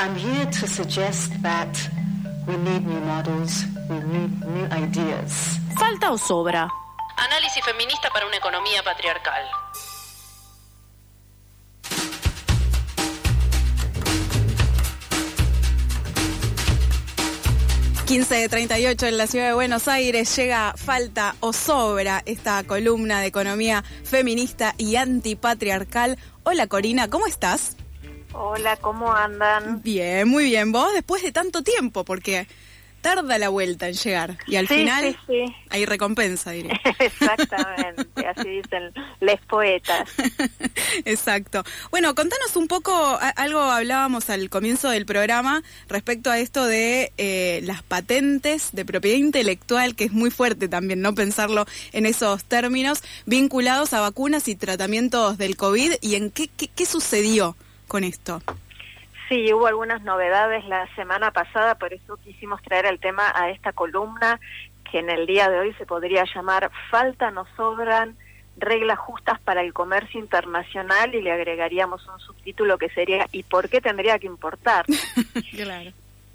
I'm here to suggest that we need new models, we need new ideas. ¿Falta o sobra? Análisis feminista para una economía patriarcal. ...15 de 38 en la ciudad de Buenos Aires llega Falta o Sobra esta columna de economía feminista y antipatriarcal. Hola Corina, ¿cómo estás? Hola, ¿cómo andan? Bien, muy bien. ¿Vos después de tanto tiempo? Porque tarda la vuelta en llegar y al final hay recompensa, diría. Exactamente, así dicen les poetas. Exacto. Bueno, contanos un poco, algo hablábamos al comienzo del programa respecto a esto de eh, las patentes de propiedad intelectual, que es muy fuerte también, ¿no? Pensarlo en esos términos, vinculados a vacunas y tratamientos del COVID y en qué, qué, qué sucedió con esto. Sí, hubo algunas novedades la semana pasada, por eso quisimos traer el tema a esta columna que en el día de hoy se podría llamar Falta no sobran reglas justas para el comercio internacional y le agregaríamos un subtítulo que sería ¿y por qué tendría que importar? claro.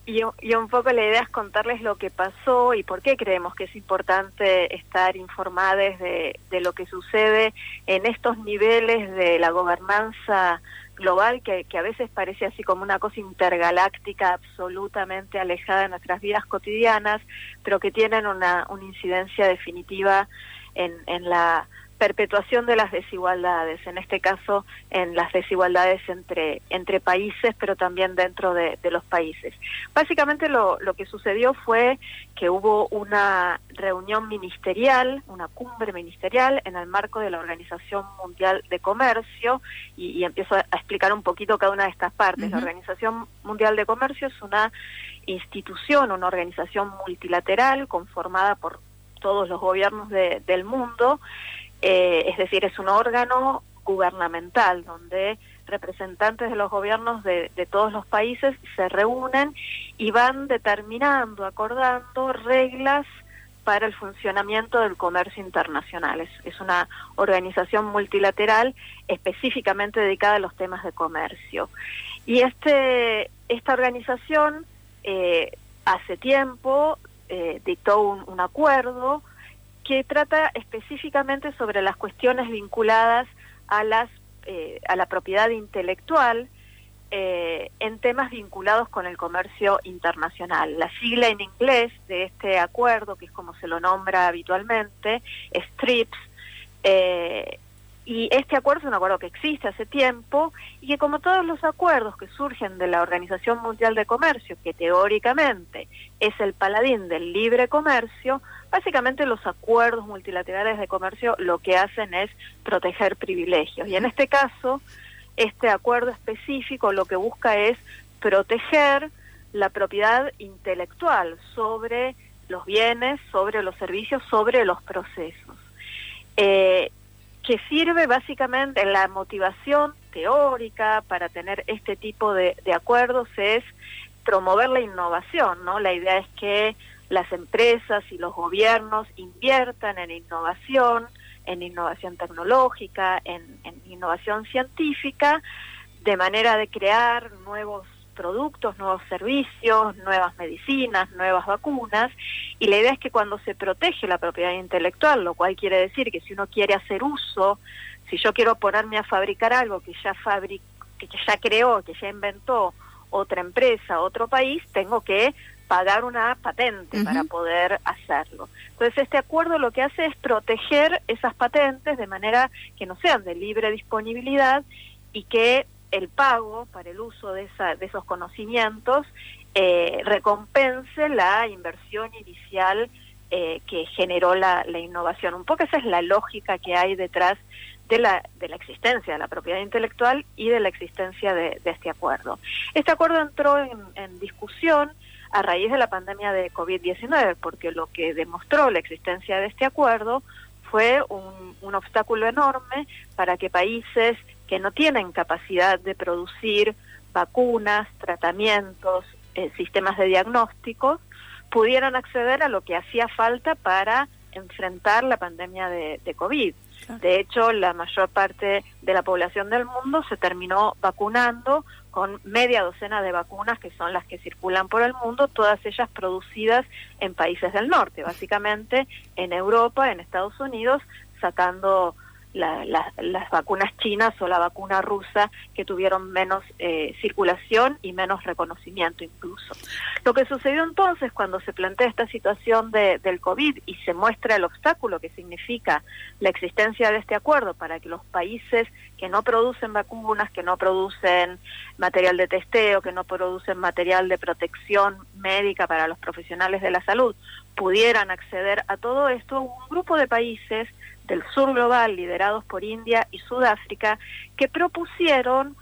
Y, y, un poco la idea es contarles lo que pasó y por qué creemos que es importante estar informados de, de lo que sucede en estos niveles de la gobernanza global que, a veces parece así como una cosa intergaláctica absolutamente alejada de nuestras vidas cotidianas, pero que tienen una, una incidencia definitiva en, en la perpetuación de las desigualdades, en este caso en las desigualdades entre, entre países, pero también dentro de, los países. Básicamente lo, lo, que sucedió fue que hubo una reunión ministerial, una cumbre ministerial en el marco de la Organización Mundial de Comercio, y, empiezo a, explicar un poquito cada una de estas partes. La Organización Mundial de Comercio es una institución, una organización multilateral conformada por todos los gobiernos del mundo, eh, es decir, es un órgano gubernamental donde representantes de los gobiernos de, todos los países se reúnen y van determinando, acordando reglas para el funcionamiento del comercio internacional. Es, una organización multilateral específicamente dedicada a los temas de comercio. Y este, esta organización eh, hace tiempo eh, dictó un acuerdo que trata específicamente sobre las cuestiones vinculadas a las eh, a la propiedad intelectual eh, en temas vinculados con el comercio internacional. La sigla en inglés de este acuerdo, que es como se lo nombra habitualmente, es TRIPS, eh, y este acuerdo es un acuerdo que existe hace tiempo y que como todos los acuerdos que surgen de la Organización Mundial de Comercio, que teóricamente es el paladín del libre comercio, básicamente los acuerdos multilaterales de comercio lo que hacen es proteger privilegios. Y en este caso, este acuerdo específico lo que busca es proteger la propiedad intelectual sobre los bienes, sobre los servicios, sobre los procesos. Eh, que sirve básicamente en la motivación teórica para tener este tipo de, acuerdos es promover la innovación, ¿no? La idea es que las empresas y los gobiernos inviertan en innovación, en innovación tecnológica, en, innovación científica, de manera de crear nuevos productos, nuevos servicios, nuevas medicinas, nuevas vacunas, y la idea es que cuando se protege la propiedad intelectual, lo cual quiere decir que si uno quiere hacer uso, si yo quiero ponerme a fabricar algo que ya que ya creó, que ya inventó otra empresa, otro país, tengo que pagar una patente para poder hacerlo. Entonces este acuerdo lo que hace es proteger esas patentes de manera que no sean de libre disponibilidad y que el pago para el uso de, esa, de esos conocimientos eh, recompense la inversión inicial eh, que generó la, innovación. Un poco esa es la lógica que hay detrás de la, de la existencia de la propiedad intelectual y de la existencia de, este acuerdo. Este acuerdo entró en, discusión a raíz de la pandemia de COVID-19, porque lo que demostró la existencia de este acuerdo fue un, obstáculo enorme para que países que no tienen capacidad de producir vacunas, tratamientos, eh, sistemas de diagnóstico, pudieran acceder a lo que hacía falta para enfrentar la pandemia de, COVID. De hecho, la mayor parte de la población del mundo se terminó vacunando con media docena de vacunas que son las que circulan por el mundo, todas ellas producidas en países del norte, básicamente en Europa, en Estados Unidos, sacando las vacunas chinas o la vacuna rusa que tuvieron menos eh, circulación y menos reconocimiento incluso. Lo que sucedió entonces cuando se plantea esta situación de, del COVID y se muestra el obstáculo que significa la existencia de este acuerdo para que los países que no producen vacunas, que no producen material de testeo, que no producen material de protección médica para los profesionales de la salud, pudieran acceder a todo esto, un grupo de países del sur global, liderados por India y Sudáfrica, que propusieron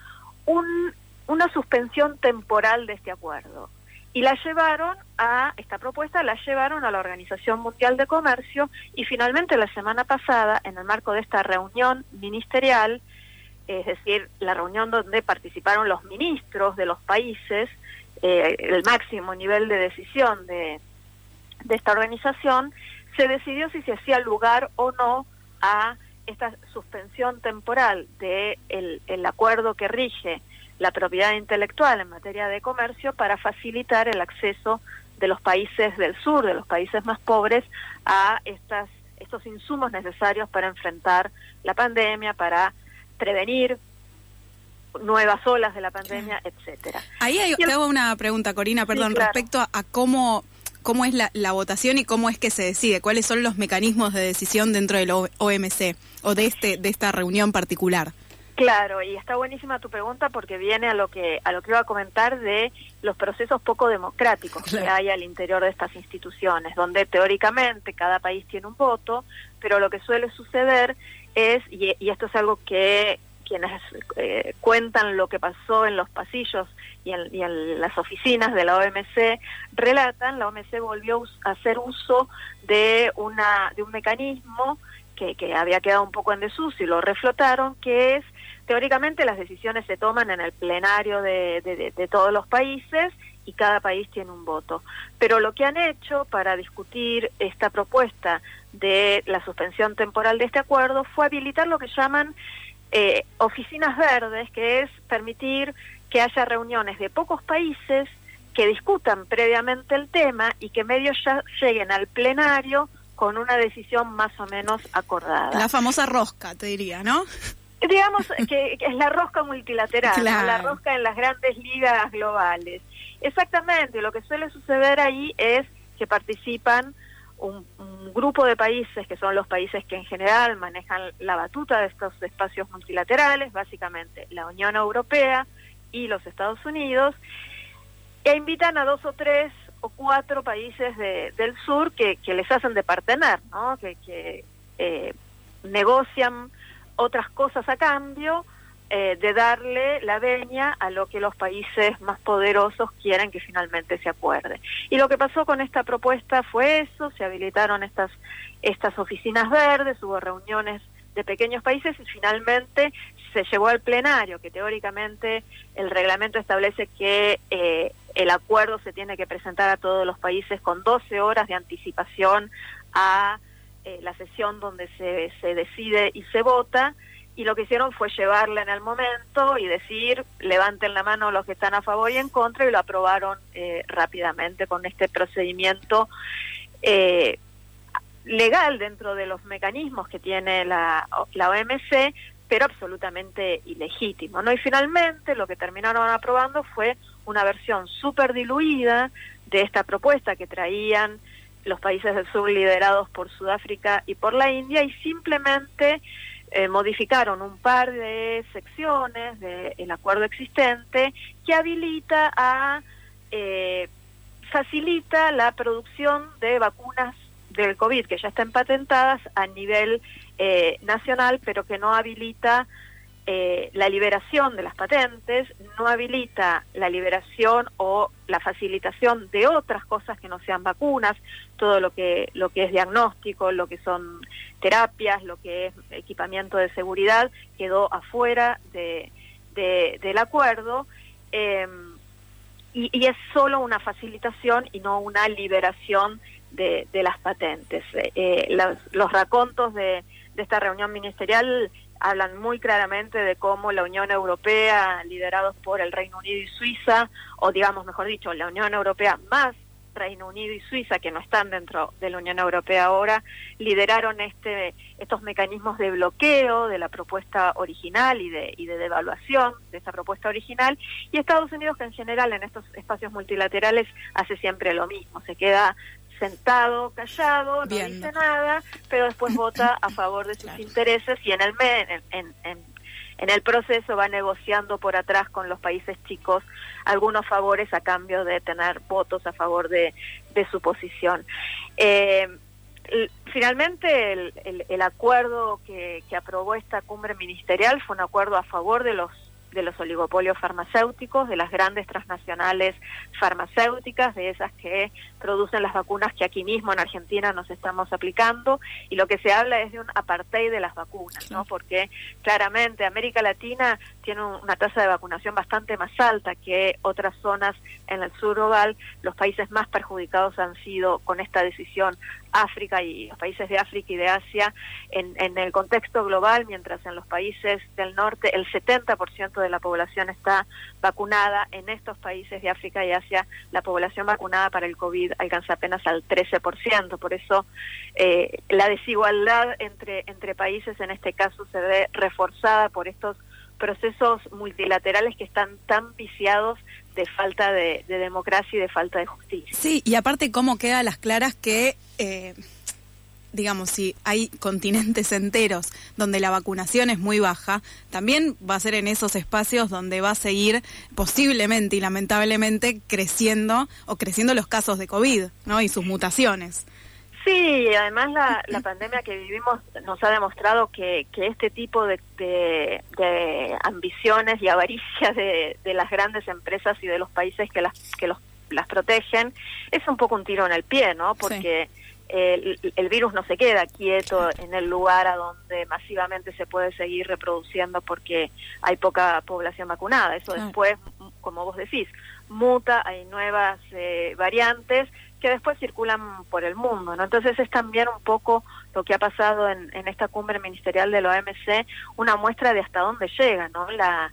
un, una suspensión temporal de este acuerdo. Y la llevaron a, esta propuesta la llevaron a la Organización Mundial de Comercio y finalmente la semana pasada, en el marco de esta reunión ministerial, es decir, la reunión donde participaron los ministros de los países, eh, el máximo nivel de decisión de, de esta organización, se decidió si se hacía lugar o no a esta suspensión temporal del de el acuerdo que rige la propiedad intelectual en materia de comercio para facilitar el acceso de los países del sur, de los países más pobres, a estas, estos insumos necesarios para enfrentar la pandemia, para prevenir nuevas olas de la pandemia, etcétera. Ahí hay, te hago una pregunta, Corina, perdón, respecto a cómo cómo es la, votación y cómo es que se decide, cuáles son los mecanismos de decisión dentro del OMC o de este de esta reunión particular. Claro, y está buenísima tu pregunta porque viene a lo que a lo que iba a comentar de los procesos poco democráticos que hay al interior de estas instituciones, donde teóricamente cada país tiene un voto, pero lo que suele suceder es y, y esto es algo que quienes eh, cuentan lo que pasó en los pasillos y en, las oficinas de la OMC relatan, la OMC volvió a hacer uso de, una, de un mecanismo que, que había quedado un poco en desuso y lo reflotaron, que es, teóricamente las decisiones se toman en el plenario de, todos los países y cada país tiene un voto. Pero lo que han hecho para discutir esta propuesta de la suspensión temporal de este acuerdo fue habilitar lo que llaman eh, oficinas verdes, que es permitir que haya reuniones de pocos países que discutan previamente el tema y que medios ya lleguen al plenario con una decisión más o menos acordada. La famosa rosca, te diría, ¿no? Digamos que, es la rosca multilateral, la rosca en las grandes ligas globales. Exactamente, lo que suele suceder ahí es que participan un, grupo de países, que son los países que en general manejan la batuta de estos espacios multilaterales, básicamente la Unión Europea y los Estados Unidos, e invitan a dos o tres o cuatro países del sur que, les hacen de partener, ¿no? que, eh, negocian otras cosas a cambio eh, de darle la veña a lo que los países más poderosos quieren que finalmente se acuerde. Y lo que pasó con esta propuesta fue eso, se habilitaron estas, estas oficinas verdes, hubo reuniones de pequeños países y finalmente se llevó al plenario, que teóricamente el reglamento establece que eh, el acuerdo se tiene que presentar a todos los países con 12 horas de anticipación a eh, la sesión donde se, se decide y se vota y lo que hicieron fue llevarla en el momento y decir levanten la mano los que están a favor y en contra y lo aprobaron eh, rápidamente con este procedimiento eh, legal dentro de los mecanismos que tiene la, la OMC pero absolutamente ilegítimo no y finalmente lo que terminaron aprobando fue una versión súper diluida de esta propuesta que traían los países del sur liderados por Sudáfrica y por la India y simplemente eh, modificaron un par de secciones del acuerdo existente que habilita a eh, facilita la producción de vacunas del COVID que ya están patentadas a nivel eh, nacional, pero que no habilita eh, la liberación de las patentes no habilita la liberación o la facilitación de otras cosas que no sean vacunas, todo lo que lo que es diagnóstico, lo que son terapias, lo que es equipamiento de seguridad quedó afuera de, del acuerdo em, y, es solo una facilitación y no una liberación de, las patentes. Eh, los, los racontos de de esta reunión ministerial hablan muy claramente de cómo la Unión Europea, liderados por el Reino Unido y Suiza, o digamos, mejor dicho, la Unión Europea más Reino Unido y Suiza, que no están dentro de la Unión Europea ahora, lideraron este, estos mecanismos de bloqueo de la propuesta original y de, y de devaluación de esta propuesta original, y Estados Unidos, que en general en estos espacios multilaterales hace siempre lo mismo, se queda sentado, callado, no dice nada, pero después vota a favor de sus intereses y en el, en, en, en el proceso va negociando por atrás con los países chicos algunos favores a cambio de tener votos a favor de, su posición. Eh, finalmente el, acuerdo que aprobó esta cumbre ministerial fue un acuerdo a favor de los de los oligopolios farmacéuticos, de las grandes transnacionales farmacéuticas, de esas que producen las vacunas que aquí mismo en Argentina nos estamos aplicando, y lo que se habla es de un apartheid de las vacunas, ¿no? Porque claramente América Latina tiene una tasa de vacunación bastante más alta que otras zonas en el sur global. Los países más perjudicados han sido con esta decisión África y los países de África y de Asia en, en el contexto global, mientras en los países del norte el 70% de la población está vacunada, en estos países de África y Asia la población vacunada para el COVID alcanza apenas al 13%. Por eso eh, la desigualdad entre, entre países en este caso se ve reforzada por estos procesos multilaterales que están tan viciados de falta de, democracia y de falta de justicia. Sí, y aparte cómo queda a las claras que, eh, digamos, si hay continentes enteros donde la vacunación es muy baja, también va a ser en esos espacios donde va a seguir posiblemente y lamentablemente creciendo o creciendo los casos de COVID, ¿no? Y sus mutaciones. Sí, además la, la pandemia que vivimos nos ha demostrado que, que este tipo de, de, ambiciones y avaricias de, de, las grandes empresas y de los países que las que los, las protegen es un poco un tiro en el pie, ¿no? Porque el, el, virus no se queda quieto en el lugar a donde masivamente se puede seguir reproduciendo porque hay poca población vacunada. Eso después, como vos decís, muta, hay nuevas eh, variantes que después circulan por el mundo, ¿no? Entonces es también un poco lo que ha pasado en, en esta cumbre ministerial de la OMC, una muestra de hasta dónde llega, ¿no? La,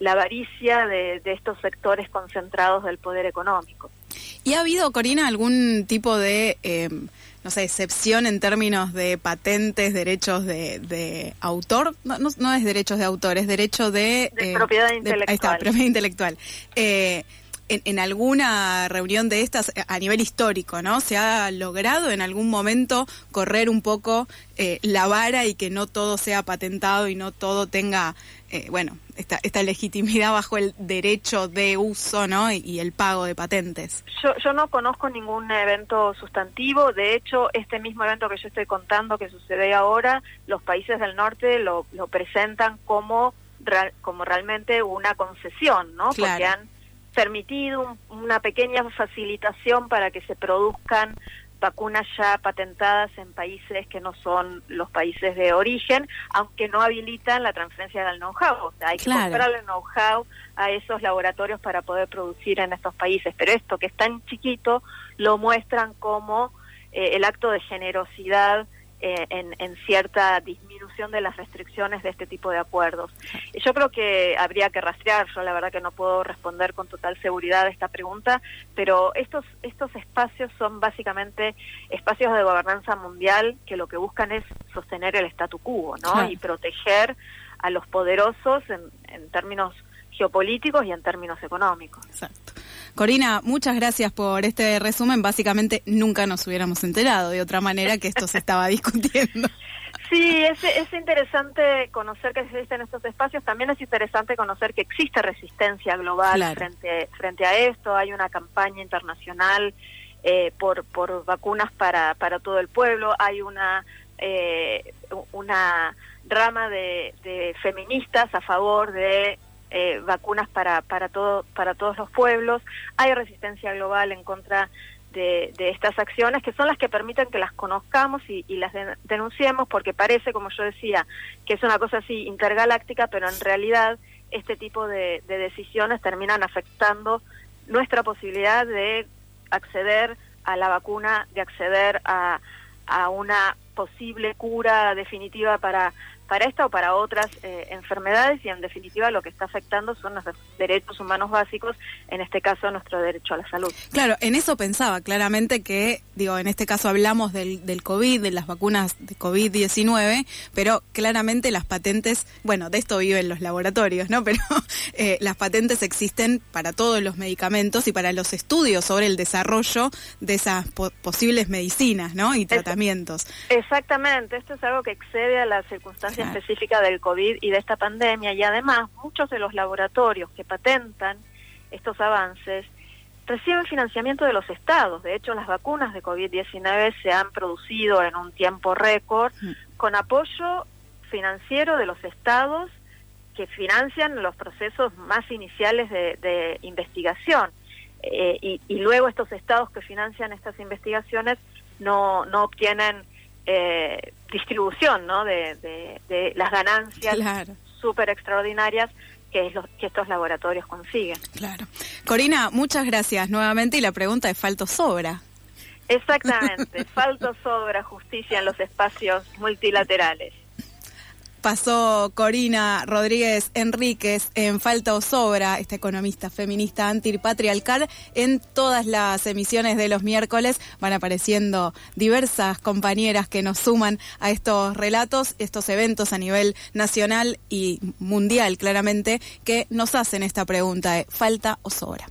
la avaricia de, de estos sectores concentrados del poder económico. ¿Y ha habido, Corina, algún tipo de, eh, no sé, excepción en términos de patentes, derechos de, de autor? No, no, no, es derechos de autor, es derecho de... de eh, propiedad intelectual. Ahí está, propiedad intelectual. Eh, en, en, alguna reunión de estas a nivel histórico, ¿no? ¿Se ha logrado en algún momento correr un poco eh, la vara y que no todo sea patentado y no todo tenga, eh, bueno, esta, esta legitimidad bajo el derecho de uso, ¿no? Y, y, el pago de patentes. Yo, yo no conozco ningún evento sustantivo. De hecho, este mismo evento que yo estoy contando que sucede ahora, los países del norte lo, lo presentan como, como realmente una concesión, ¿no? Claro. Porque han permitido un, una pequeña facilitación para que se produzcan vacunas ya patentadas en países que no son los países de origen, aunque no habilitan la transferencia del know-how. O sea, hay claro. que comprarle know-how a esos laboratorios para poder producir en estos países. Pero esto que es tan chiquito lo muestran como eh, el acto de generosidad eh, en, en, cierta disminución de las restricciones de este tipo de acuerdos. Yo creo que habría que rastrear, yo la verdad que no puedo responder con total seguridad a esta pregunta, pero estos, estos espacios son básicamente espacios de gobernanza mundial que lo que buscan es sostener el statu quo ¿no? Y proteger a los poderosos en, en términos geopolíticos y en términos económicos. Exacto. Corina, muchas gracias por este resumen. Básicamente nunca nos hubiéramos enterado de otra manera que esto se estaba discutiendo. Sí, es, es interesante conocer que existen estos espacios. También es interesante conocer que existe resistencia global claro. frente, frente a esto. Hay una campaña internacional eh, por, por vacunas para, para todo el pueblo. Hay una, eh, una rama de, de feministas a favor de eh, vacunas para para todo para todos los pueblos. Hay resistencia global en contra de, estas acciones que son las que permiten que las conozcamos y, y las de, denunciemos porque parece como yo decía que es una cosa así intergaláctica pero en realidad este tipo de, de decisiones terminan afectando nuestra posibilidad de acceder a la vacuna de acceder a, a una posible cura definitiva para para esta o para otras eh, enfermedades y en definitiva lo que está afectando son los derechos humanos básicos, en este caso nuestro derecho a la salud. Claro, en eso pensaba claramente que, digo, en este caso hablamos del, del COVID, de las vacunas de COVID-19, pero claramente las patentes, bueno, de esto viven los laboratorios, ¿no? Pero eh, las patentes existen para todos los medicamentos y para los estudios sobre el desarrollo de esas posibles medicinas, ¿no? Y tratamientos. exactamente, esto es algo que excede a las circunstancias específica del COVID y de esta pandemia y además muchos de los laboratorios que patentan estos avances reciben financiamiento de los estados. De hecho, las vacunas de COVID-19 se han producido en un tiempo récord con apoyo financiero de los estados que financian los procesos más iniciales de, investigación. Eh, y, y, luego estos estados que financian estas investigaciones no, no obtienen eh, distribución ¿no? de, de, las ganancias súper extraordinarias que, es que estos laboratorios consiguen. Claro. Corina, muchas gracias nuevamente y la pregunta es ¿falto sobra? Exactamente, falto sobra justicia en los espacios multilaterales pasó Corina Rodríguez Enríquez en Falta o Sobra, esta economista feminista antipatriarcal. En todas las emisiones de los miércoles van apareciendo diversas compañeras que nos suman a estos relatos, estos eventos a nivel nacional y mundial, claramente, que nos hacen esta pregunta de falta o sobra.